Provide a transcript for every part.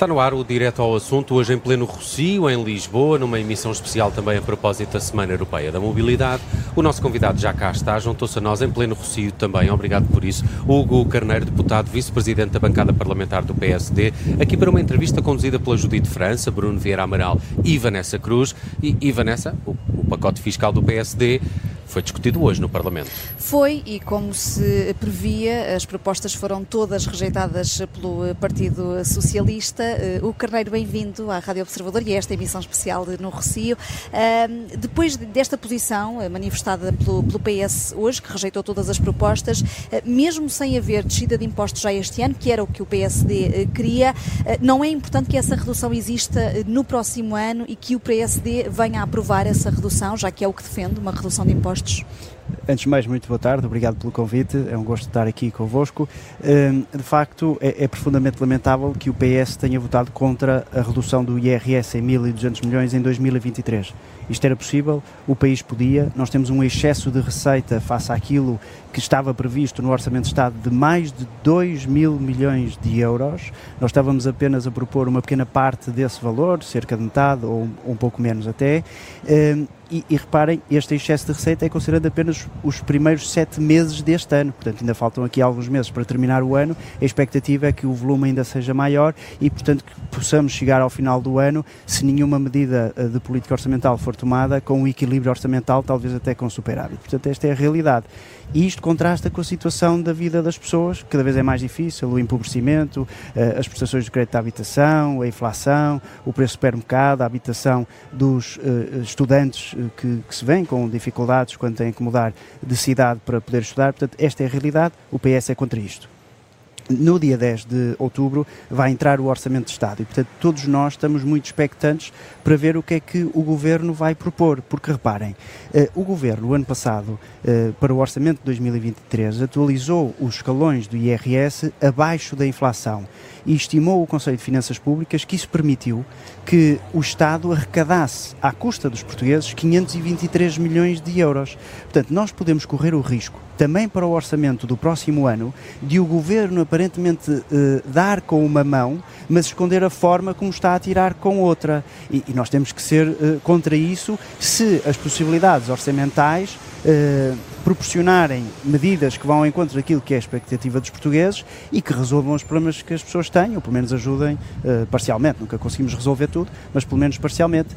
Está no ar o Direto ao Assunto, hoje em pleno Rocio, em Lisboa, numa emissão especial também a propósito da Semana Europeia da Mobilidade. O nosso convidado já cá está, juntou-se a nós em pleno Rocio também, obrigado por isso. Hugo Carneiro, deputado, vice-presidente da bancada parlamentar do PSD, aqui para uma entrevista conduzida pela Judite França, Bruno Vieira Amaral e Vanessa Cruz. E, e Vanessa, o, o pacote fiscal do PSD foi discutido hoje no Parlamento. Foi, e como se previa, as propostas foram todas rejeitadas pelo Partido Socialista. Eh, o Carneiro, bem-vindo à Rádio Observador e a esta emissão especial no Recio. Depois desta posição eh, manifestada pelo, pelo PS hoje, que rejeitou todas as propostas, eh, mesmo sem haver descida de impostos já este ano, que era o que o PSD queria, não é importante que essa redução exista no próximo ano e que o PSD venha a aprovar essa redução, já que é o que defende, uma redução de impostos impostos. Antes de mais, muito boa tarde, obrigado pelo convite, é um gosto estar aqui convosco. Hum, de facto, é, é, profundamente lamentável que o PS tenha votado contra a redução do IRS em 1.200 milhões em 2023. Isto era possível, o país podia, nós temos um excesso de receita face àquilo que estava previsto no Orçamento de Estado de mais de 2 mil milhões de euros. Nós estávamos apenas a propor uma pequena parte desse valor, cerca de metade ou um, pouco menos até. Hum, e, e, reparem, este excesso de receita é considerando apenas os primeiros sete meses deste ano, portanto ainda faltam aqui alguns meses para terminar o ano. A expectativa é que o volume ainda seja maior e, portanto, que possamos chegar ao final do ano, se nenhuma medida eh, de política orçamental for tomada, com um equilíbrio orçamental, talvez até com superávit. Portanto, esta é a realidade. E isto contrasta com a situação da vida das pessoas, que cada vez é mais difícil, o empobrecimento, eh, as prestações de crédito à habitação, a inflação, o preço do supermercado, a habitação dos eh, estudantes eh, que, que se vêm com dificuldades quando têm que mudar de cidade para poder estudar. Portanto, esta é a realidade, o PS é contra isto no dia 10 de outubro vai entrar o Orçamento de Estado e, portanto, todos nós estamos muito expectantes para ver o que é que o Governo vai propor, porque reparem, eh, o Governo, o ano passado, eh, para o Orçamento de 2023, atualizou os escalões do IRS abaixo da inflação e estimou o Conselho de Finanças Públicas que isso permitiu que o Estado arrecadasse, à custa dos portugueses, 523 milhões de euros. Portanto, nós podemos correr o risco também para o orçamento do próximo ano, de o governo aparentemente eh, dar com uma mão, mas esconder a forma como está a tirar com outra. E, e nós temos que ser eh, contra isso se as possibilidades orçamentais eh, proporcionarem medidas que vão ao encontro daquilo que é a expectativa dos portugueses e que resolvam os problemas que as pessoas têm, ou pelo menos ajudem parcialmente. Nunca conseguimos resolver tudo, mas pelo menos parcialmente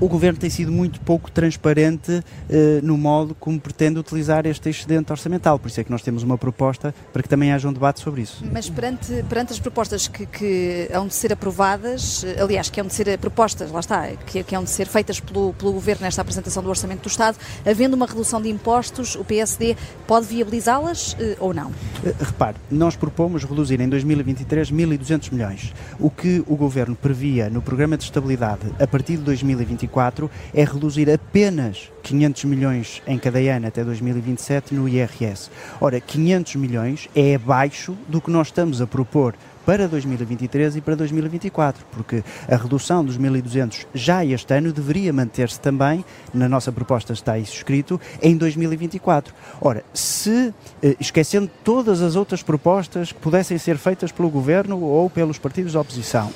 o governo tem sido muito pouco transparente eh, no modo como pretende utilizar este excedente orçamental. Por isso é que nós temos uma proposta para que também haja um debate sobre isso. Mas perante, perante as propostas que, que hão de ser aprovadas, eh, aliás, que hão de ser propostas, lá está, que, que hão de ser feitas pelo, pelo governo nesta apresentação do Orçamento do Estado, havendo uma redução de impostos, o PSD pode viabilizá-las eh, ou não? repare, nós propomos reduzir em 2023 1.200 milhões. O que o governo previa no programa de estabilidade a partir de 2024 2024 é reduzir apenas 500 milhões em cada ano até 2027 no IRS. Ora, 500 milhões é abaixo do que nós estamos a propor para 2023 e para 2024, porque a redução dos 1.200 já este ano deveria manter-se também, na nossa proposta está isso escrito, em 2024. Ora, se, eh, esquecendo todas as outras propostas que pudessem ser feitas pelo Governo ou pelos partidos da oposição,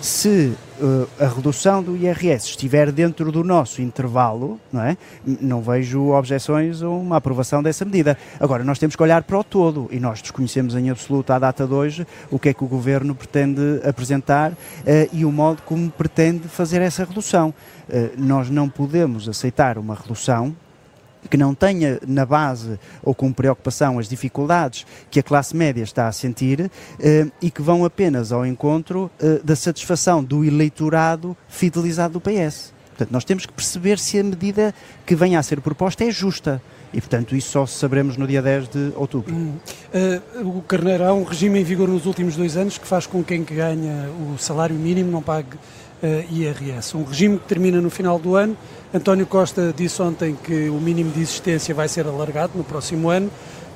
se uh, a redução do IRS estiver dentro do nosso intervalo, não é? Não vejo objeções a uma aprovação dessa medida. Agora, nós temos que olhar para o todo e nós desconhecemos em absoluto à data de hoje o que é que o Governo pretende apresentar uh, e o modo como pretende fazer essa redução. Uh, nós não podemos aceitar uma redução que não tenha na base ou com preocupação as dificuldades que a classe média está a sentir eh, e que vão apenas ao encontro eh, da satisfação do eleitorado fidelizado do PS. Portanto, nós temos que perceber se a medida que venha a ser proposta é justa. E, portanto, isso só saberemos no dia 10 de outubro. Hum. Uh, o Carneiro, há um regime em vigor nos últimos dois anos que faz com que quem ganha o salário mínimo não pague uh, IRS. Um regime que termina no final do ano António Costa disse ontem que o mínimo de existência vai ser alargado no próximo ano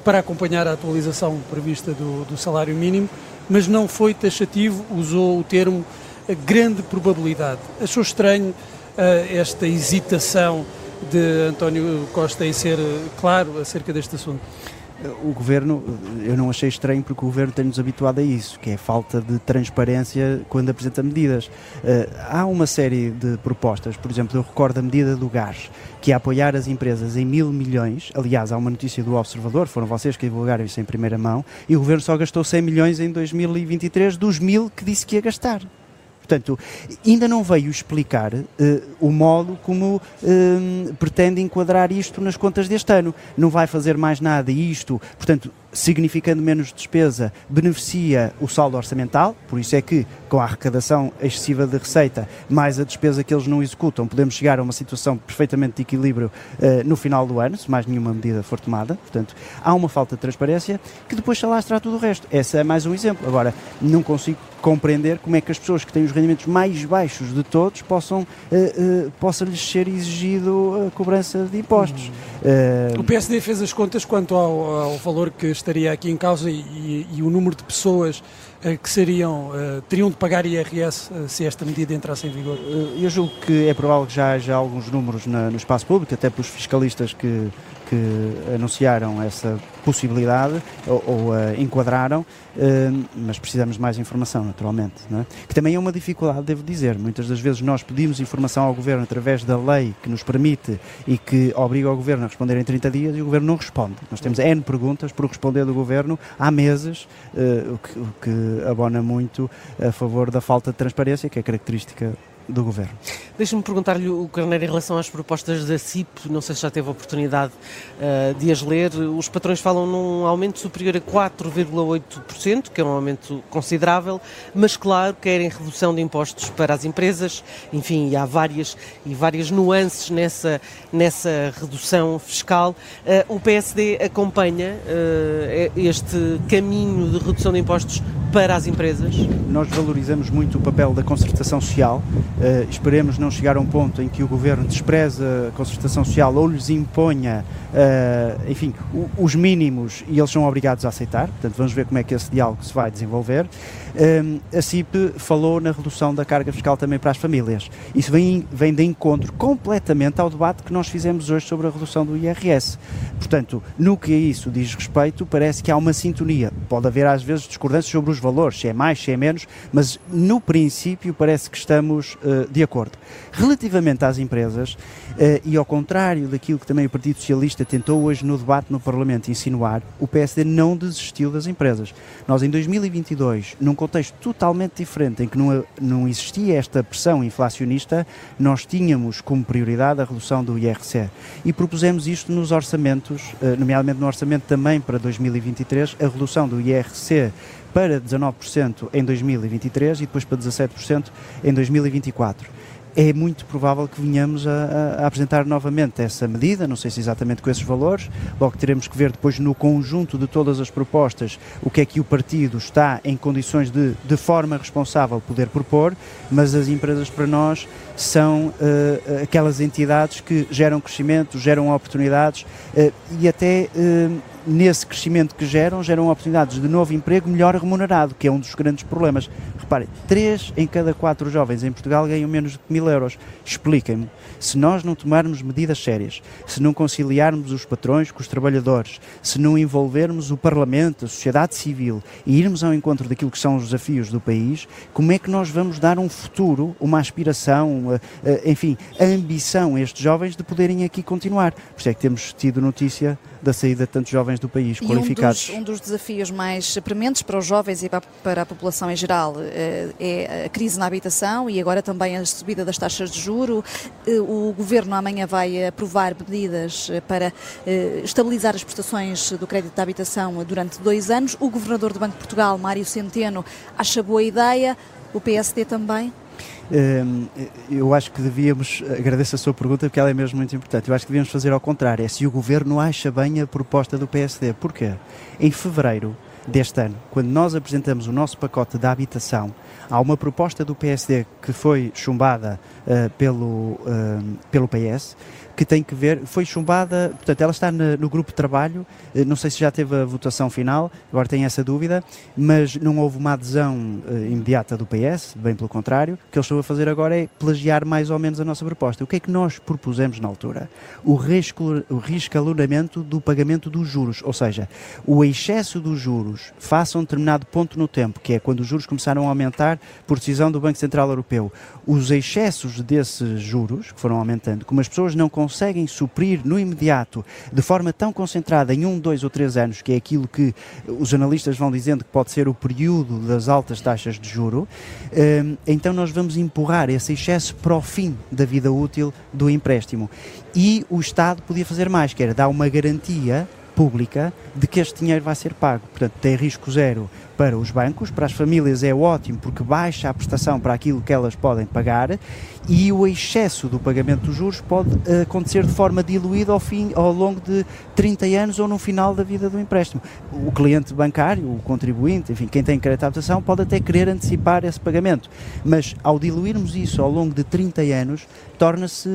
para acompanhar a atualização prevista do, do salário mínimo, mas não foi taxativo, usou o termo grande probabilidade. Achou estranho uh, esta hesitação de António Costa em ser claro acerca deste assunto? O governo, eu não achei estranho porque o governo tem-nos habituado a isso, que é a falta de transparência quando apresenta medidas. Uh, há uma série de propostas, por exemplo, eu recordo a medida do gás, que é apoiar as empresas em mil milhões. Aliás, há uma notícia do Observador, foram vocês que divulgaram isso em primeira mão, e o governo só gastou 100 milhões em 2023 dos mil que disse que ia gastar. Portanto, ainda não veio explicar uh, o modo como uh, pretende enquadrar isto nas contas deste ano. Não vai fazer mais nada e isto, portanto, significando menos despesa, beneficia o saldo orçamental, por isso é que, com a arrecadação excessiva de receita, mais a despesa que eles não executam, podemos chegar a uma situação perfeitamente de equilíbrio uh, no final do ano, se mais nenhuma medida for tomada. Portanto, há uma falta de transparência que depois se alastra tudo o resto. Esse é mais um exemplo. Agora, não consigo compreender como é que as pessoas que têm os rendimentos mais baixos de todos possam, uh, uh, possa-lhes ser exigido a cobrança de impostos. Uh, o PSD fez as contas quanto ao, ao valor que estaria aqui em causa e, e, e o número de pessoas que seriam, teriam de pagar IRS se esta medida entrasse em vigor? Eu julgo que é provável que já haja alguns números na, no espaço público, até pelos fiscalistas que, que anunciaram essa possibilidade ou, ou uh, enquadraram, mas precisamos de mais informação, naturalmente. É? Que também é uma dificuldade, devo dizer. Muitas das vezes nós pedimos informação ao Governo através da lei que nos permite e que obriga o Governo a responder em 30 dias e o Governo não responde. Nós temos N perguntas por responder do Governo há meses, o que abona muito a favor da falta de transparência, que é característica do Governo. Deixa-me perguntar-lhe, o Carneiro, em relação às propostas da CIP, não sei se já teve a oportunidade uh, de as ler, os patrões falam num aumento superior a 4,8%, que é um aumento considerável, mas claro, querem redução de impostos para as empresas, enfim, há várias, e várias nuances nessa, nessa redução fiscal. Uh, o PSD acompanha uh, este caminho de redução de impostos para as empresas? Nós valorizamos muito o papel da concertação social. Uh, esperemos não chegar a um ponto em que o governo despreza a concertação social ou lhes imponha, uh, enfim, o, os mínimos e eles são obrigados a aceitar. Portanto, vamos ver como é que esse diálogo se vai desenvolver. Uh, a CIP falou na redução da carga fiscal também para as famílias. Isso vem, vem de encontro completamente ao debate que nós fizemos hoje sobre a redução do IRS. Portanto, no que a isso diz respeito, parece que há uma sintonia. Pode haver às vezes discordâncias sobre os valores, se é mais, se é menos, mas no princípio parece que estamos uh, de acordo. Relativamente às empresas, uh, e ao contrário daquilo que também o Partido Socialista tentou hoje no debate no Parlamento insinuar, o PSD não desistiu das empresas. Nós, em 2022, num contexto totalmente diferente, em que não, não existia esta pressão inflacionista, nós tínhamos como prioridade a redução do IRC. E propusemos isto nos orçamentos, uh, nomeadamente no orçamento também para 2023, a redução do IRC para 19% em 2023 e depois para 17% em 2024 é muito provável que venhamos a, a, apresentar novamente essa medida, não sei se exatamente com esses valores, logo teremos que ver depois no conjunto de todas as propostas o que é que o partido está em condições de, de forma responsável, poder propor, mas as empresas para nós são uh, aquelas entidades que geram crescimento, geram oportunidades uh, e até uh, nesse crescimento que geram, geram oportunidades de novo emprego melhor remunerado, que é um dos grandes problemas. Reparem, 3 em cada 4 jovens em Portugal ganham menos de mil euros. Expliquem-me, se nós não tomarmos medidas sérias, se não conciliarmos os patrões com os trabalhadores, se não envolvermos o Parlamento, a sociedade civil e irmos ao encontro daquilo que são os desafios do país, como é que nós vamos dar um futuro, uma aspiração, enfim, a ambição a estes jovens de poderem aqui continuar? Por isso é que temos tido notícia da saída de tantos jovens do país e qualificados. Um dos, um dos, desafios mais prementes para os jovens e para, para a população em geral eh, é a crise na habitação e agora também a subida das taxas de juro. Eh, o governo amanhã vai aprovar medidas eh, para estabilizar as prestações do crédito de habitação durante dois anos. O governador do Banco de Portugal, Mário Centeno, acha boa ideia. O PSD também? eu acho que devíamos, agradeço a sua pergunta porque ela é mesmo muito importante, eu acho que devíamos fazer ao contrário, é se o Governo acha bem a proposta do PSD. Porquê? Em Fevereiro deste ano, quando nós apresentamos o nosso pacote da habitação, há uma proposta do PSD que foi chumbada uh, pelo, uh, pelo PS que tem que ver, foi chumbada, portanto, ela está no, no grupo de trabalho, eh, não sei se já teve a votação final, agora tenho essa dúvida, mas não houve uma adesão uh, imediata do PS, bem pelo contrário, o que eles estão a fazer agora é plagiar mais ou menos a nossa proposta. O que é que nós propusemos na altura? O, o reescalonamento do pagamento dos juros, ou seja, o excesso dos juros face a um determinado ponto no tempo, que é quando os juros começaram a aumentar por decisão do Banco Central Europeu, os excessos desses juros, que foram aumentando, como as pessoas não conseguem conseguem suprir no imediato, de forma tão concentrada em um, dois ou três anos, que é aquilo que os analistas vão dizendo que pode ser o período das altas taxas de juro, hum, então nós vamos empurrar esse excesso para o fim da vida útil do empréstimo. E o Estado podia fazer mais, que era dar uma garantia pública de que este dinheiro vai ser pago. Portanto, tem risco zero para os bancos, para as famílias é ótimo porque baixa a prestação para aquilo que elas podem pagar e o excesso do pagamento dos juros pode uh, acontecer de forma diluída ao, fim, ao longo de 30 anos ou no final da vida do empréstimo. O cliente bancário, o contribuinte, enfim, quem tem crédito de habitação pode até querer antecipar esse pagamento, mas ao diluirmos isso ao longo de 30 anos, torna-se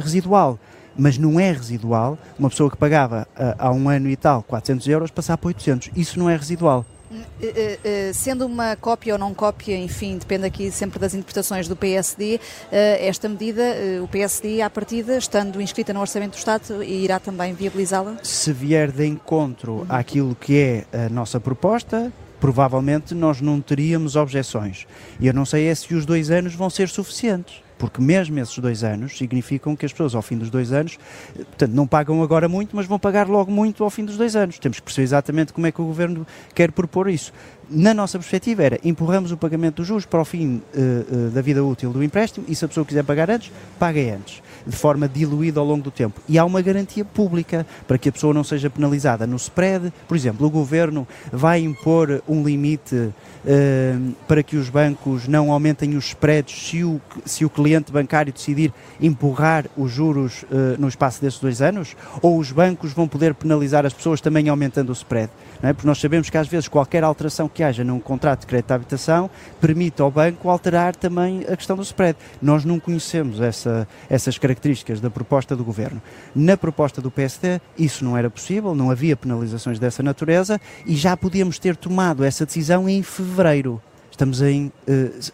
residual mas não é residual uma pessoa que pagava uh, há um ano e tal 400 euros passar para 800. Isso não é residual. Hum, eh, eh, sendo uma cópia ou não cópia, enfim, depende aqui sempre das interpretações do PSD, esta medida, o PSD, à partida, estando inscrita no Orçamento do Estado, irá também viabilizá-la? Se vier de encontro àquilo que é a nossa proposta, provavelmente nós não teríamos objeções. E eu não sei é se os dois anos vão ser suficientes porque mesmo esses dois anos significam que as pessoas ao fim dos dois anos, portanto, não pagam agora muito, mas vão pagar logo muito ao fim dos dois anos. Temos que perceber exatamente como é que o Governo quer propor isso. Na nossa perspectiva era, empurramos o pagamento dos juros para o fim uh, uh, da vida útil do empréstimo e se a pessoa quiser pagar antes, paga antes de forma diluída ao longo do tempo. E há uma garantia pública para que a pessoa não seja penalizada no spread. Por exemplo, o governo vai impor um limite uh, para que os bancos não aumentem os spreads se o, se o cliente bancário decidir empurrar os juros uh, no espaço desses dois anos? Ou os bancos vão poder penalizar as pessoas também aumentando o spread? É? Porque nós sabemos que às vezes qualquer alteração que haja num contrato de crédito de habitação permite ao banco alterar também a questão do spread. Nós não conhecemos essa, essas características da proposta do governo. Na proposta do PSD, isso não era possível, não havia penalizações dessa natureza e já podíamos ter tomado essa decisão em fevereiro. Estamos em uh,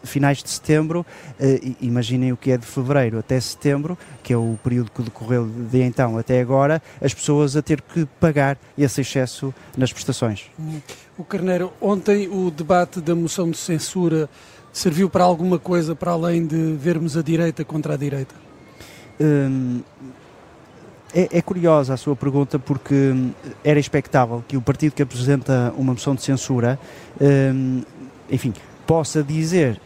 finais de setembro, uh, imaginem o que é de fevereiro até setembro, que é o período que decorreu de então até agora, as pessoas a ter que pagar esse excesso nas prestações. O Carneiro, ontem o debate da moção de censura serviu para alguma coisa para além de vermos a direita contra a direita? Hum, é, é, curiosa a sua pergunta porque hum, era expectável que o partido que apresenta uma moção de censura, hum, enfim, possa dizer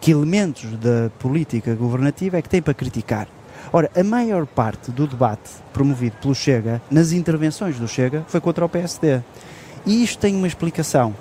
que elementos da política governativa é que tem para criticar. Ora, a maior parte do debate promovido pelo Chega, nas intervenções do Chega, foi contra o PSD. E isto tem uma explicação.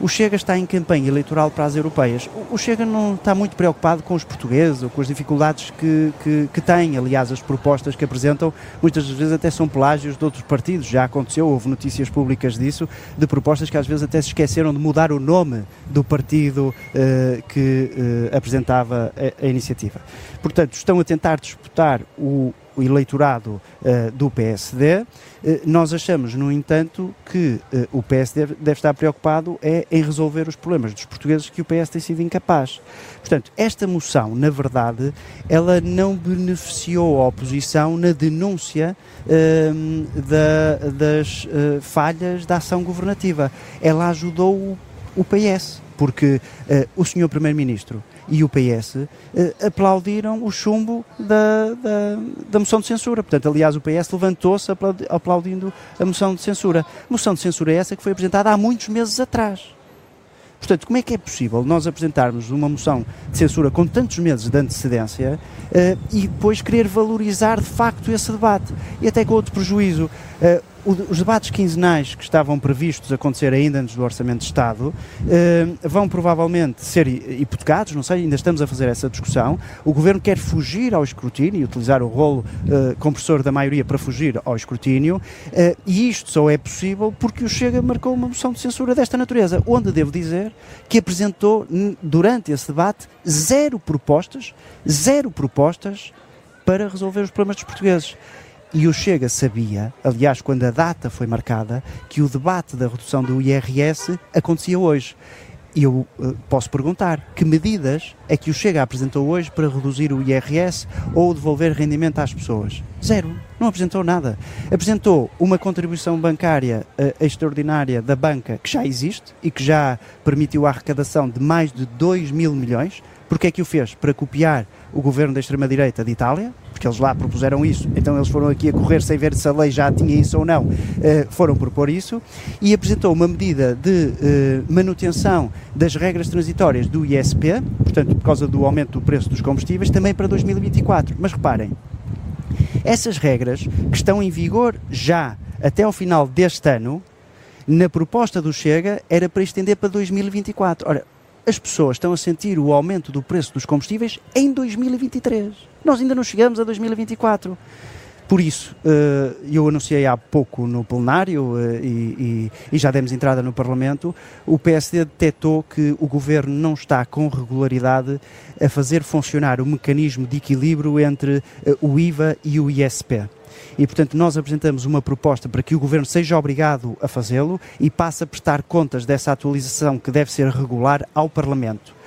O Chega está em campanha eleitoral para as europeias. O Chega não está muito preocupado com os portugueses ou com as dificuldades que, que, que têm. Aliás, as propostas que apresentam muitas vezes até são pelágios de outros partidos. Já aconteceu, houve notícias públicas disso, de propostas que às vezes até se esqueceram de mudar o nome do partido uh, que uh, apresentava a, a iniciativa. Portanto, estão a tentar disputar o, o eleitorado uh, do PSD. Uh, eh, nós achamos, no entanto, que uh, o PSD deve, estar preocupado é em resolver os problemas dos portugueses que o PS tem sido incapaz. Portanto, esta moção, na verdade, ela não beneficiou a oposição na denúncia ehm, da, das falhas da ação governativa. Ela ajudou o, o PS, porque o senhor Primeiro-Ministro e o PS eh, aplaudiram o chumbo da, da, da, moção de censura. Portanto, aliás, o PS levantou-se aplaudindo a moção de censura. Moção de censura é essa que foi apresentada há muitos meses atrás. Portanto, como é que é possível nós apresentarmos uma moção de censura com tantos meses de antecedência uh, e depois querer valorizar de facto esse debate? E até com outro prejuízo. Uh, os debates quinzenais que estavam previstos acontecer ainda antes do Orçamento de Estado eh, vão provavelmente ser hipotecados, não sei, ainda estamos a fazer essa discussão. O Governo quer fugir ao escrutínio e utilizar o rolo eh, compressor da maioria para fugir ao escrutínio, eh, e isto só é possível porque o Chega marcou uma moção de censura desta natureza, onde devo dizer que apresentou durante esse debate zero propostas, zero propostas para resolver os problemas dos portugueses. E o Chega sabia, aliás, quando a data foi marcada, que o debate da redução do IRS acontecia hoje. E eu uh, posso perguntar, que medidas é que o Chega apresentou hoje para reduzir o IRS ou devolver rendimento às pessoas? Zero. Não apresentou nada. Apresentou uma contribuição bancária uh, extraordinária da banca que já existe e que já permitiu a arrecadação de mais de 2 mil milhões. Porque é que o fez? Para copiar o governo da extrema-direita de Itália, porque eles lá propuseram isso, então eles foram aqui a correr sem ver se a lei já tinha isso ou não, uh, foram propor isso, e apresentou uma medida de uh, manutenção das regras transitórias do ISP, portanto, por causa do aumento do preço dos combustíveis, também para 2024. Mas reparem, essas regras que estão em vigor já até ao final deste ano, na proposta do Chega, era para estender para 2024. Ora, as pessoas estão a sentir o aumento do preço dos combustíveis em 2023. Nós ainda não chegamos a 2024. Por isso, eh, eu anunciei há pouco no plenário eh, e, já demos entrada no Parlamento, o PSD detectou que o Governo não está com regularidade a fazer funcionar o mecanismo de equilíbrio entre eh, o IVA e o ISP e, portanto, nós apresentamos uma proposta para que o Governo seja obrigado a fazê-lo e passe a prestar contas dessa atualização que deve ser regular ao Parlamento.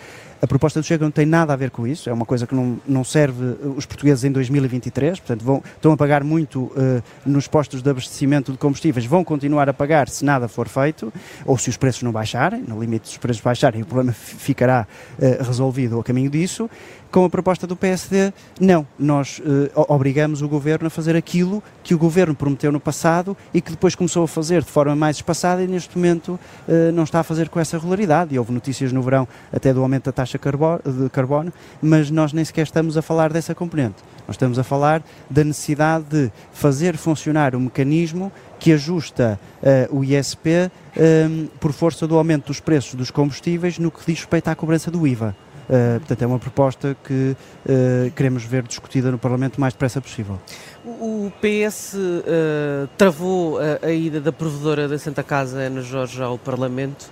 A proposta do Chega não tem nada a ver com isso, é uma coisa que não, não serve eh, os portugueses em 2023, portanto vão, estão a pagar muito uh, nos postos de abastecimento de combustíveis, vão continuar a pagar se nada for feito, ou se os preços não baixarem, no limite dos preços baixarem, o problema ficará uh, resolvido ao caminho disso. Com a proposta do PSD, não. Nós uh, obrigamos o governo a fazer aquilo que o governo prometeu no passado e que depois começou a fazer de forma mais espaçada e neste momento uh, não está a fazer com essa regularidade. E houve notícias no verão até do aumento da taxa de carbono, mas nós nem sequer estamos a falar dessa componente. Nós estamos a falar da necessidade de fazer funcionar o mecanismo que ajusta uh, o ISP um, por força do aumento dos preços dos combustíveis no que diz respeito à cobrança do IVA. Uh, portanto, é uma proposta que uh, queremos ver discutida no Parlamento o mais depressa possível. O PS uh, eh, travou a, a, ida da provedora da Santa Casa, Ana Jorge, ao Parlamento.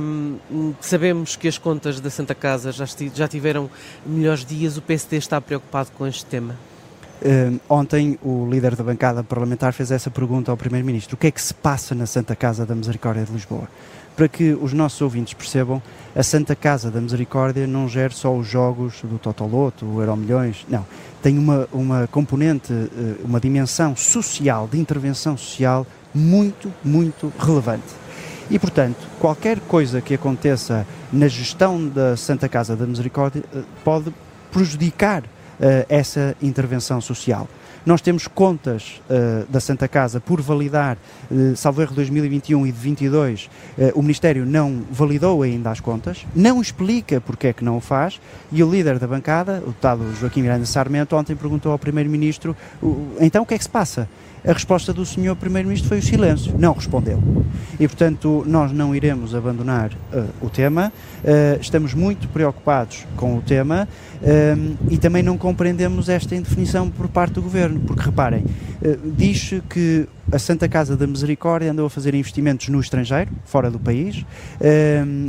Um, ehm, sabemos que as contas da Santa Casa já, já tiveram melhores dias. O PSD está preocupado com este tema? Uh, ontem o líder da bancada parlamentar fez essa pergunta ao Primeiro-Ministro: o que é que se passa na Santa Casa da Misericórdia de Lisboa? Para que os nossos ouvintes percebam, a Santa Casa da Misericórdia não gera só os jogos do Totoloto, o Euro Milhões, não. Tem uma, uma componente, eh, uma dimensão social, de intervenção social, muito, muito relevante. E, portanto, qualquer coisa que aconteça na gestão da Santa Casa da Misericórdia eh, pode prejudicar uh, essa intervenção social. Nós temos contas uh, da Santa Casa por validar, uh, salvo erro 2021 e de 22, uh, o Ministério não validou ainda as contas, não explica porque é que não o faz, e o líder da bancada, o deputado Joaquim Miranda Sarmento, ontem perguntou ao Primeiro-Ministro, então o que é que se passa? A resposta do senhor Primeiro-Ministro foi o silêncio, não respondeu. E, portanto, nós não iremos abandonar uh, o tema, uh, estamos muito preocupados com o tema uh, e também não compreendemos esta indefinição por parte do Governo, porque reparem, diz que a Santa Casa da Misericórdia andou a fazer investimentos no estrangeiro, fora do país,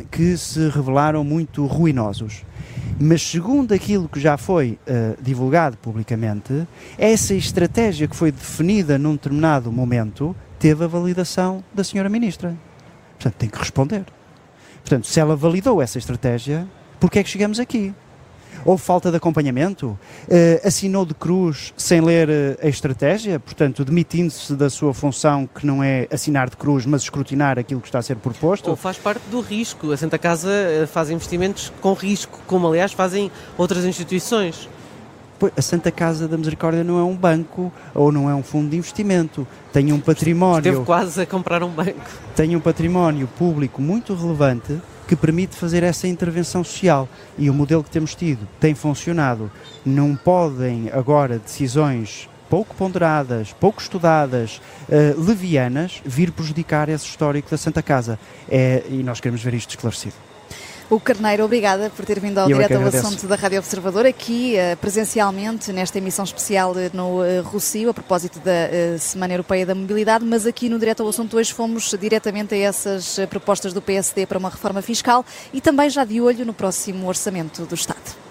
que se revelaram muito ruinosos. Mas segundo aquilo que já foi uh, divulgado publicamente, essa estratégia que foi definida num determinado momento teve a validação da senhora ministra. Portanto, tem que responder. Portanto, se ela validou essa estratégia, porquê é que chegamos aqui? Houve falta de acompanhamento? Uh, assinou de cruz sem ler uh, a estratégia? Portanto, demitindo-se da sua função, que não é assinar de cruz, mas escrutinar aquilo que está a ser proposto? Ou faz parte do risco. A Santa Casa uh, faz investimentos com risco, como aliás fazem outras instituições. A Santa Casa da Misericórdia não é um banco ou não é um fundo de investimento. Tem um património. Esteve quase a comprar um banco. Tem um património público muito relevante que permite fazer essa intervenção social. E o modelo que temos tido tem funcionado. Não podem agora decisões pouco ponderadas, pouco estudadas, uh, levianas, vir prejudicar esse histórico da Santa Casa. É, e nós queremos ver isto esclarecido. O Carneiro, obrigada por ter vindo ao Eu é Direto ao Assunto da Rádio Observador, aqui uh, presencialmente, nesta emissão especial uh, no uh, Rocio, a propósito da Semana Europeia da Mobilidade, mas aqui no Direto ao Assunto hoje fomos diretamente a essas propostas do PSD para uma reforma fiscal e também já de olho no próximo Orçamento do Estado.